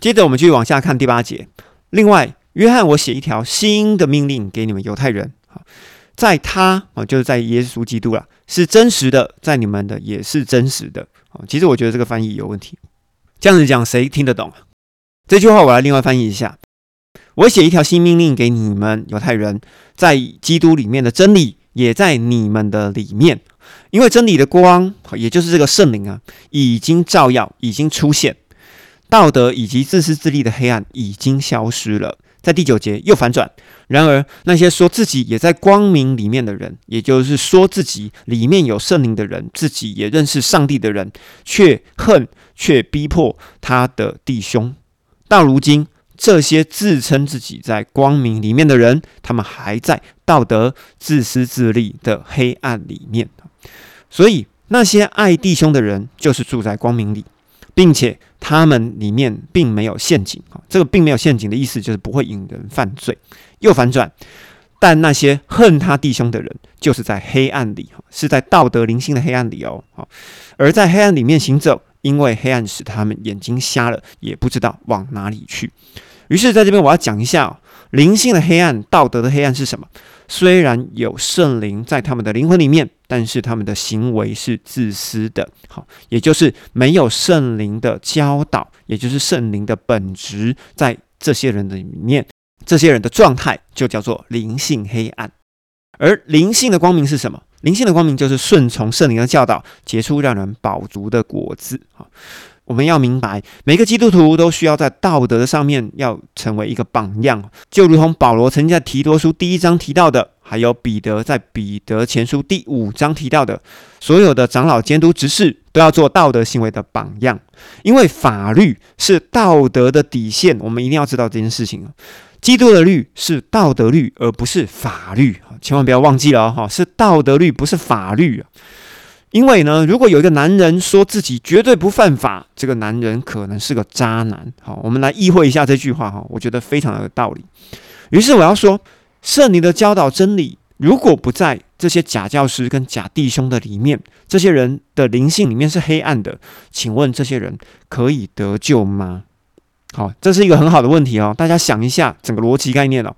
接着我们继续往下看第八节。另外，约翰我写一条新的命令给你们犹太人，好，在他啊，就是在耶稣基督了，是真实的，在你们的也是真实的。哦，其实我觉得这个翻译有问题。这样子讲，谁听得懂？这句话我来另外翻译一下。我写一条新命令给你们犹太人，在基督里面的真理也在你们的里面，因为真理的光，也就是这个圣灵啊，已经照耀，已经出现，道德以及自私自利的黑暗已经消失了。在第九节又反转。然而那些说自己也在光明里面的人，也就是说自己里面有圣灵的人，自己也认识上帝的人，却恨却逼迫他的弟兄。到如今。这些自称自己在光明里面的人，他们还在道德自私自利的黑暗里面。所以，那些爱弟兄的人，就是住在光明里，并且他们里面并没有陷阱啊。这个并没有陷阱的意思，就是不会引人犯罪。又反转，但那些恨他弟兄的人，就是在黑暗里，是在道德灵性的黑暗里哦。好，而在黑暗里面行走，因为黑暗使他们眼睛瞎了，也不知道往哪里去。于是，在这边我要讲一下灵性的黑暗、道德的黑暗是什么。虽然有圣灵在他们的灵魂里面，但是他们的行为是自私的。好，也就是没有圣灵的教导，也就是圣灵的本质，在这些人的里面，这些人的状态就叫做灵性黑暗。而灵性的光明是什么？灵性的光明就是顺从圣灵的教导，结出让人饱足的果子。好。我们要明白，每个基督徒都需要在道德的上面要成为一个榜样，就如同保罗曾经在提多书第一章提到的，还有彼得在彼得前书第五章提到的，所有的长老、监督、执事都要做道德行为的榜样，因为法律是道德的底线，我们一定要知道这件事情基督的律是道德律，而不是法律，千万不要忘记了哈，是道德律，不是法律。因为呢，如果有一个男人说自己绝对不犯法，这个男人可能是个渣男。好，我们来意会一下这句话哈，我觉得非常有道理。于是我要说，圣灵的教导真理，如果不在这些假教师跟假弟兄的里面，这些人的灵性里面是黑暗的，请问这些人可以得救吗？好，这是一个很好的问题哦，大家想一下整个逻辑概念哦。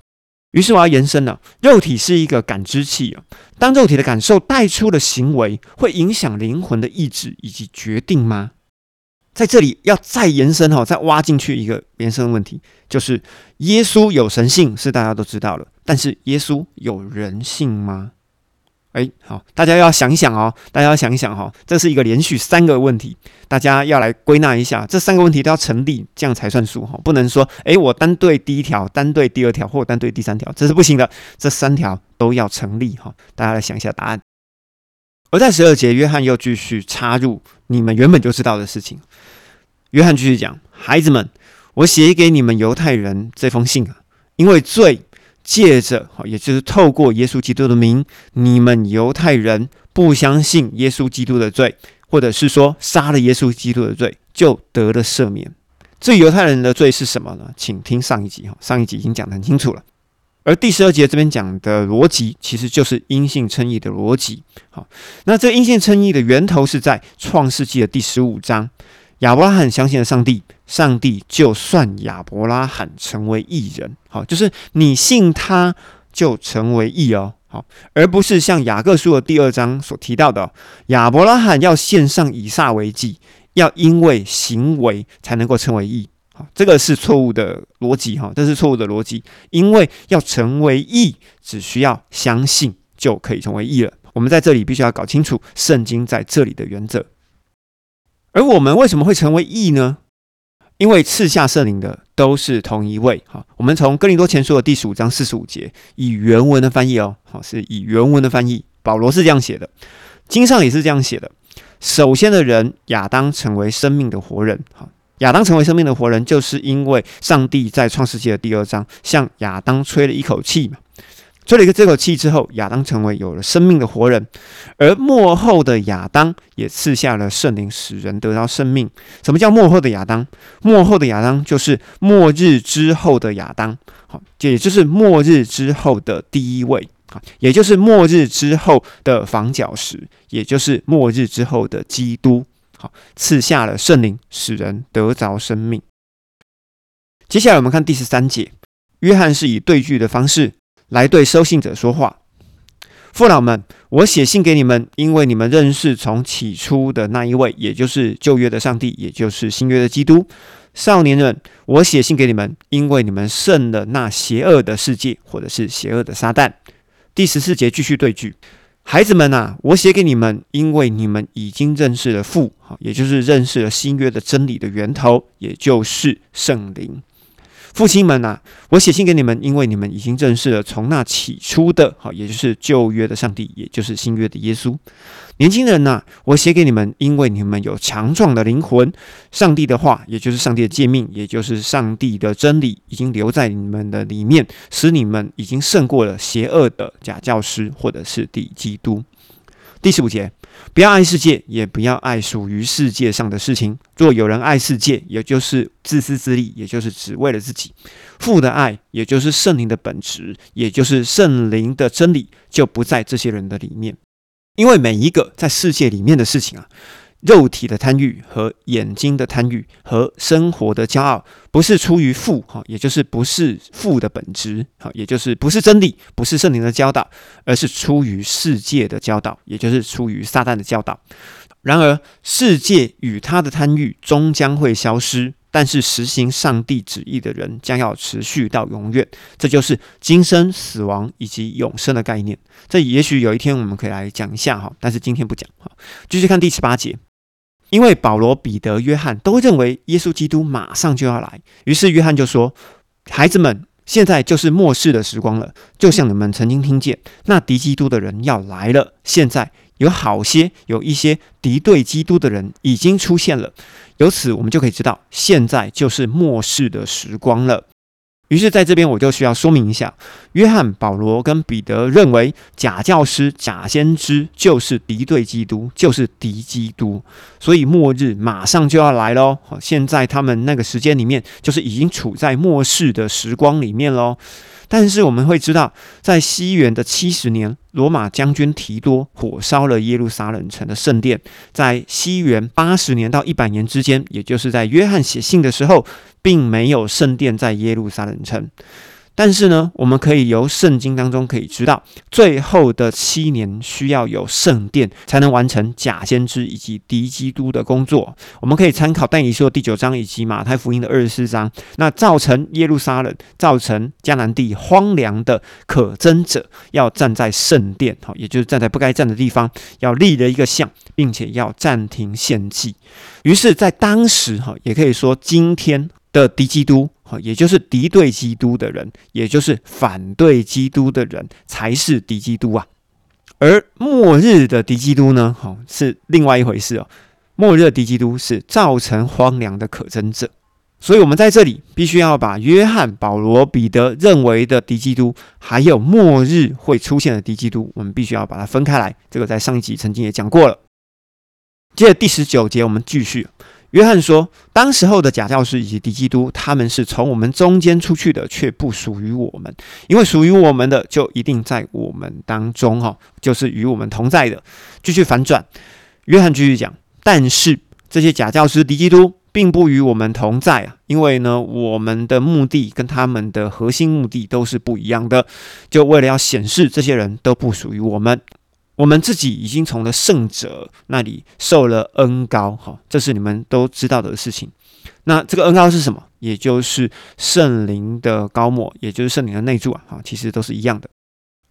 于是我要延伸了，肉体是一个感知器啊。当肉体的感受带出的行为，会影响灵魂的意志以及决定吗？在这里要再延伸哈，再挖进去一个延伸问题，就是耶稣有神性是大家都知道了，但是耶稣有人性吗？哎，好，大家要想一想哦，大家要想一想哈，这是一个连续三个问题，大家要来归纳一下，这三个问题都要成立，这样才算数哈，不能说哎，我单对第一条，单对第二条，或单对第三条，这是不行的，这三条都要成立哈，大家来想一下答案。而在十二节，约翰又继续插入你们原本就知道的事情，约翰继续讲，孩子们，我写给你们犹太人这封信啊，因为罪。借着，也就是透过耶稣基督的名，你们犹太人不相信耶稣基督的罪，或者是说杀了耶稣基督的罪，就得了赦免。至于犹太人的罪是什么呢？请听上一集哈，上一集已经讲得很清楚了。而第十二节这边讲的逻辑，其实就是因信称义的逻辑。好，那这因信称义的源头是在创世纪的第十五章。亚伯拉罕相信了上帝，上帝就算亚伯拉罕成为义人，好，就是你信他就成为义哦，好，而不是像雅各书的第二章所提到的，亚伯拉罕要献上以撒为祭，要因为行为才能够成为义，好，这个是错误的逻辑哈，这是错误的逻辑，因为要成为义，只需要相信就可以成为义了。我们在这里必须要搞清楚圣经在这里的原则。而我们为什么会成为义呢？因为赐下圣灵的都是同一位。好，我们从哥林多前书的第十五章四十五节，以原文的翻译哦，好，是以原文的翻译。保罗是这样写的，经上也是这样写的。首先的人亚当成为生命的活人。好，亚当成为生命的活人，就是因为上帝在创世纪的第二章向亚当吹了一口气嘛。吹了一个这口气之后，亚当成为有了生命的活人，而末后的亚当也赐下了圣灵，使人得到生命。什么叫末后的亚当？末后的亚当就是末日之后的亚当，好，也就是末日之后的第一位，啊，也就是末日之后的房角石，也就是末日之后的基督，赐下了圣灵，使人得着生命。接下来我们看第十三节，约翰是以对句的方式来对收信者说话。父老们，我写信给你们，因为你们认识从起初的那一位，也就是旧约的上帝，也就是新约的基督。少年人，我写信给你们，因为你们胜了那邪恶的世界，或者是邪恶的撒旦。第十四节继续对句，孩子们呐，我写给你们，因为你们已经认识了父，也就是认识了新约的真理的源头，也就是圣灵。父亲们呐，我写信给你们，因为你们已经认识了从那起初的，好，也就是旧约的上帝，也就是新约的耶稣。年轻人呐，我写给你们，因为你们有强壮的灵魂。上帝的话，也就是上帝的诫命，也就是上帝的真理，已经留在你们的里面，使你们已经胜过了邪恶的假教师，或者是敌基督。第十五节。不要爱世界，也不要爱属于世界上的事情。若有人爱世界，也就是自私自利，也就是只为了自己。父的爱，也就是圣灵的本质，也就是圣灵的真理，就不在这些人的里面。因为每一个在世界里面的事情啊。肉体的贪欲和眼睛的贪欲和生活的骄傲，不是出于父哈，也就是不是父的本质哈，也就是不是真理，不是圣灵的教导，而是出于世界的教导，也就是出于撒旦的教导。然而，世界与他的贪欲终将会消失，但是实行上帝旨意的人将要持续到永远。这就是今生、死亡以及永生的概念。这也许有一天我们可以来讲一下哈，但是今天不讲哈。继续看第十八节。因为保罗、彼得、约翰都认为耶稣基督马上就要来，于是约翰就说：“孩子们，现在就是末世的时光了，就像你们曾经听见那敌基督的人要来了。现在有好些有一些敌对基督的人已经出现了，由此我们就可以知道，现在就是末世的时光了。”于是，在这边我就需要说明一下，约翰、保罗跟彼得认为假教师、假先知就是敌对基督，就是敌基督，所以末日马上就要来喽。好，现在他们那个时间里面，就是已经处在末世的时光里面喽。但是我们会知道，在西元的七十年，罗马将军提多火烧了耶路撒冷城的圣殿。在西元八十年到一百年之间，也就是在约翰写信的时候，并没有圣殿在耶路撒冷城。但是呢，我们可以由圣经当中可以知道，最后的七年需要有圣殿才能完成假先知以及敌基督的工作。我们可以参考但以书第九章以及马太福音的二十四章。那造成耶路撒冷、造成迦南地荒凉的可憎者，要站在圣殿，哈，也就是站在不该站的地方，要立了一个像，并且要暂停献祭。于是，在当时，哈，也可以说今天的敌基督。也就是敌对基督的人，也就是反对基督的人，才是敌基督啊。而末日的敌基督呢？好，是另外一回事哦。末日的敌基督是造成荒凉的可憎者。所以，我们在这里必须要把约翰、保罗、彼得认为的敌基督，还有末日会出现的敌基督，我们必须要把它分开来。这个在上一集曾经也讲过了。接着第十九节，我们继续。约翰说：“当时候的假教师以及敌基督，他们是从我们中间出去的，却不属于我们。因为属于我们的，就一定在我们当中，哈，就是与我们同在的。”继续反转，约翰继续讲：“但是这些假教师、敌基督，并不与我们同在啊，因为呢，我们的目的跟他们的核心目的都是不一样的，就为了要显示这些人都不属于我们。”我们自己已经从了圣者那里受了恩高，哈，这是你们都知道的事情。那这个恩高是什么？也就是圣灵的高抹，也就是圣灵的内住啊，哈，其实都是一样的。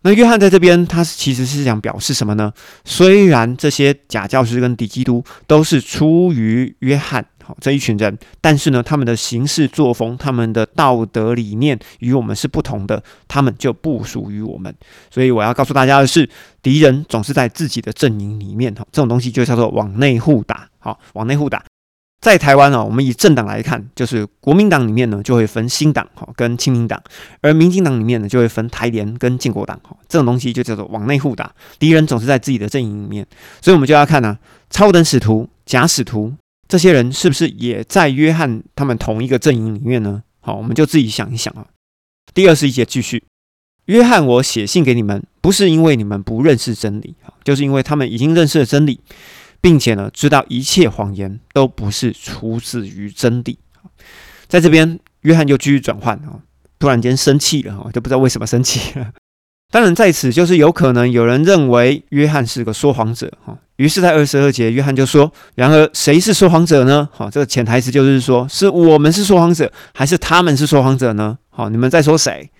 那约翰在这边，他其实是想表示什么呢？虽然这些假教师跟敌基督都是出于约翰。好，这一群人，但是呢，他们的行事作风、他们的道德理念与我们是不同的，他们就不属于我们。所以我要告诉大家的是，敌人总是在自己的阵营里面，哈，这种东西就叫做往内互打。好，往内互打，在台湾呢，我们以政党来看，就是国民党里面呢就会分新党，哈，跟亲民党；而民进党里面呢就会分台联跟建国党，哈，这种东西就叫做往内互打。敌人总是在自己的阵营里面，所以我们就要看呢，超等使徒、假使徒。这些人是不是也在约翰他们同一个阵营里面呢？好，我们就自己想一想啊。第二十一节继续，约翰，我写信给你们，不是因为你们不认识真理啊，就是因为他们已经认识了真理，并且呢，知道一切谎言都不是出自于真理。在这边，约翰就继续转换啊，突然间生气了哈，就不知道为什么生气了。当然，在此就是有可能有人认为约翰是个说谎者哈。于是，在二十二节，约翰就说：“然而，谁是说谎者呢？好，这个潜台词就是说，是我们是说谎者，还是他们是说谎者呢？好，你们在说谁？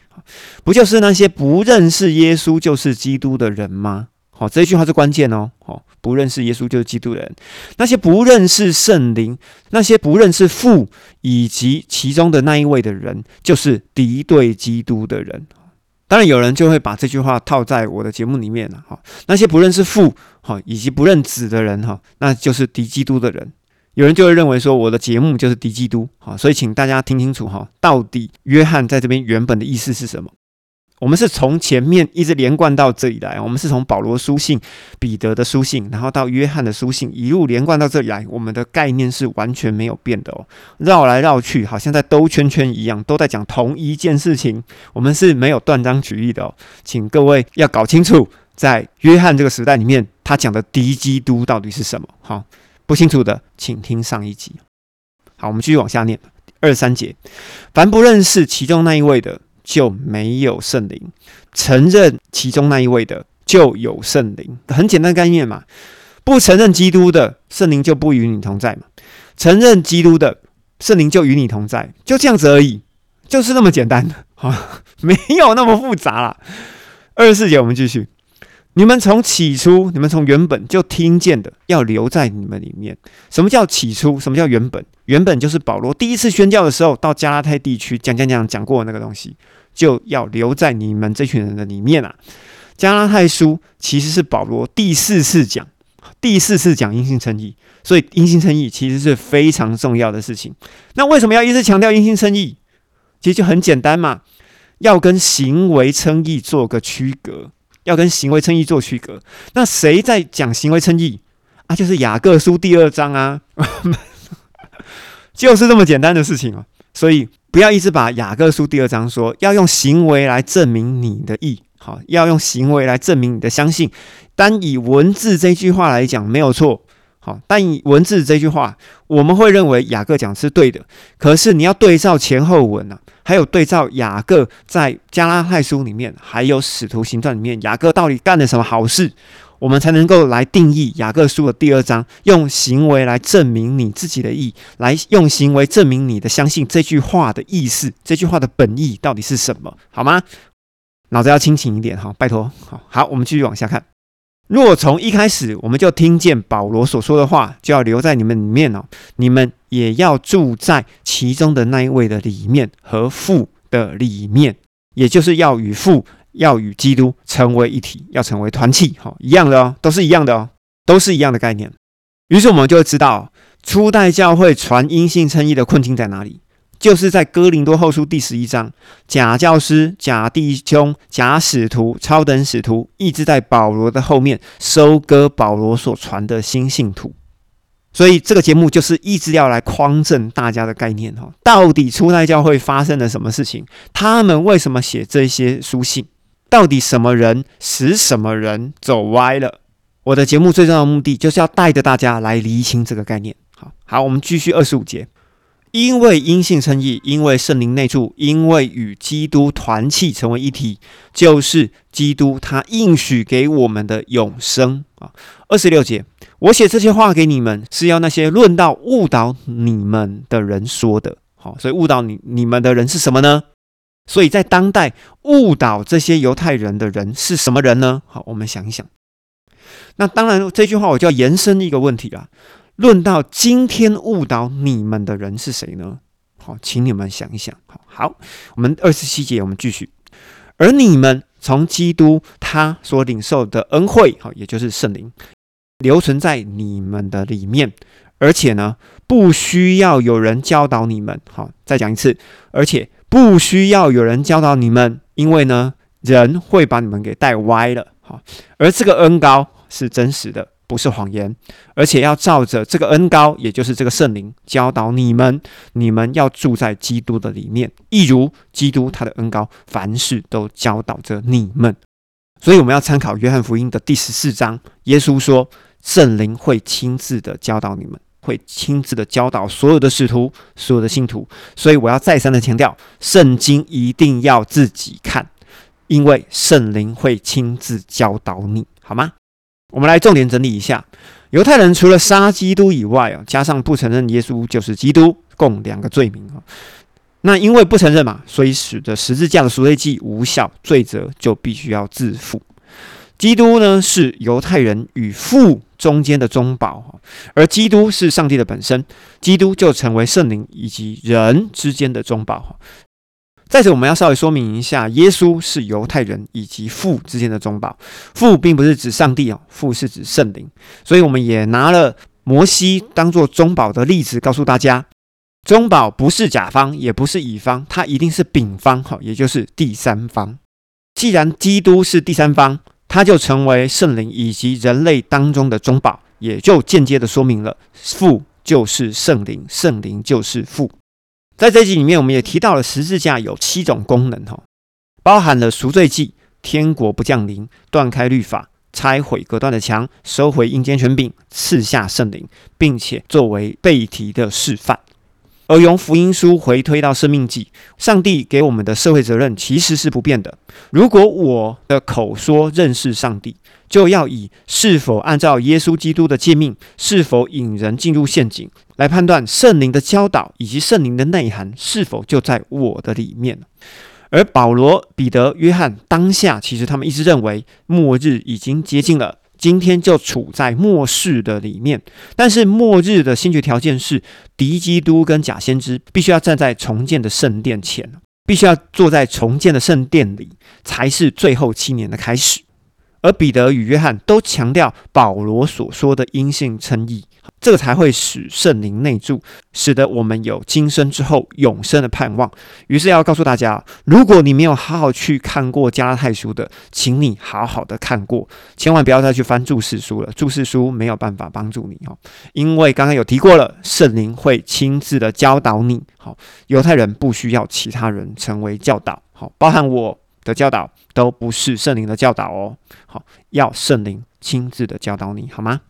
不就是那些不认识耶稣就是基督的人吗？好，这一句话是关键哦。好，不认识耶稣就是基督的人，那些不认识圣灵，那些不认识父以及其中的那一位的人，就是敌对基督的人。”当然，有人就会把这句话套在我的节目里面了。哈，那些不认识父，哈，以及不认子的人，哈，那就是敌基督的人。有人就会认为说，我的节目就是敌基督。哈，所以请大家听清楚，哈，到底约翰在这边原本的意思是什么？我们是从前面一直连贯到这里来，我们是从保罗书信、彼得的书信，然后到约翰的书信，一路连贯到这里来，我们的概念是完全没有变的哦，绕来绕去，好像在兜圈圈一样，都在讲同一件事情。我们是没有断章取义的哦，请各位要搞清楚，在约翰这个时代里面，他讲的敌基督到底是什么？好，不清楚的，请听上一集。好，我们继续往下念二三节，凡不认识其中那一位的。就没有圣灵，承认其中那一位的就有圣灵，很简单概念嘛。不承认基督的圣灵就不与你同在嘛，承认基督的圣灵就与你同在，就这样子而已，就是那么简单的啊，没有那么复杂啦。二十四节我们继续，你们从起初，你们从原本就听见的，要留在你们里面。什么叫起初？什么叫原本？原本就是保罗第一次宣教的时候，到加拉太地区讲讲讲讲过那个东西。就要留在你们这群人的里面啊！加拉太书其实是保罗第四次讲，第四次讲阴性称义，所以阴性称义其实是非常重要的事情。那为什么要一直强调阴性称义？其实就很简单嘛，要跟行为称义做个区隔，要跟行为称义做区隔。那谁在讲行为称义啊？就是雅各书第二章啊，就是这么简单的事情啊。所以。不要一直把雅各书第二章说要用行为来证明你的义，好，要用行为来证明你的相信。单以文字这句话来讲没有错，好，但以文字这句话，我们会认为雅各讲是对的。可是你要对照前后文啊，还有对照雅各在加拉太书里面，还有使徒行传里面，雅各到底干了什么好事？我们才能够来定义雅各书的第二章，用行为来证明你自己的义，来用行为证明你的相信这句话的意思，这句话的本意到底是什么？好吗？脑子要清醒一点哈，拜托。好，好，我们继续往下看。若从一开始我们就听见保罗所说的话，就要留在你们里面哦，你们也要住在其中的那一位的里面和父的里面，也就是要与父。要与基督成为一体，要成为团契，哈，一样的哦，都是一样的哦，都是一样的概念。于是我们就会知道，初代教会传阴性称义的困境在哪里，就是在哥林多后书第十一章，假教师、假弟兄、假使徒、超等使徒，一直在保罗的后面收割保罗所传的新信徒。所以这个节目就是一直要来匡正大家的概念，哈，到底初代教会发生了什么事情？他们为什么写这些书信？到底什么人使什么人走歪了？我的节目最重要的目的就是要带着大家来厘清这个概念。好好，我们继续二十五节。因为因信称义，因为圣灵内住，因为与基督团契成为一体，就是基督他应许给我们的永生啊。二十六节，我写这些话给你们，是要那些论到误导你们的人说的。好，所以误导你你们的人是什么呢？所以在当代误导这些犹太人的人是什么人呢？好，我们想一想。那当然，这句话我就要延伸一个问题了：论到今天误导你们的人是谁呢？好，请你们想一想。好，好，我们二十七节我们继续。而你们从基督他所领受的恩惠，好，也就是圣灵，留存在你们的里面，而且呢，不需要有人教导你们。好，再讲一次，而且。不需要有人教导你们，因为呢，人会把你们给带歪了。好，而这个恩高是真实的，不是谎言，而且要照着这个恩高，也就是这个圣灵教导你们，你们要住在基督的里面，一如基督他的恩高，凡事都教导着你们。所以我们要参考约翰福音的第十四章，耶稣说圣灵会亲自的教导你们。会亲自的教导所有的使徒、所有的信徒。所以我要再三的强调，圣经一定要自己看，因为圣灵会亲自教导你，好吗？我们来重点整理一下：犹太人除了杀基督以外啊，加上不承认耶稣就是基督，共两个罪名啊。那因为不承认嘛，所以使得十字架的赎罪祭无效，罪责就必须要自负。基督呢是犹太人与父中间的中保，而基督是上帝的本身，基督就成为圣灵以及人之间的中保。在此，我们要稍微说明一下，耶稣是犹太人以及父之间的中保。父并不是指上帝哦，父是指圣灵。所以我们也拿了摩西当做中保的例子，告诉大家。中保不是甲方，也不是乙方，它一定是丙方，哈，也就是第三方。既然基督是第三方，他就成为圣灵以及人类当中的中保，也就间接的说明了父就是圣灵，圣灵就是父。在这集里面，我们也提到了十字架有七种功能，哈，包含了赎罪祭、天国不降临、断开律法、拆毁隔断的墙、收回阴间权柄、赐下圣灵，并且作为背题的示范。而用福音书回推到生命记，上帝给我们的社会责任其实是不变的。如果我的口说认识上帝，就要以是否按照耶稣基督的诫命，是否引人进入陷阱，来判断圣灵的教导以及圣灵的内涵是否就在我的里面。而保罗、彼得、约翰当下，其实他们一直认为末日已经接近了。今天就处在末世的里面，但是末日的先决条件是敌基督跟假先知必须要站在重建的圣殿前，必须要坐在重建的圣殿里，才是最后七年的开始。而彼得与约翰都强调保罗所说的阴性称义。这个才会使圣灵内住，使得我们有今生之后永生的盼望。于是要告诉大家，如果你没有好好去看过加拉太书的，请你好好的看过，千万不要再去翻注释书了。注释书没有办法帮助你哦，因为刚刚有提过了，圣灵会亲自的教导你。好，犹太人不需要其他人成为教导，好，包含我的教导都不是圣灵的教导哦。好，要圣灵亲自的教导你，好吗？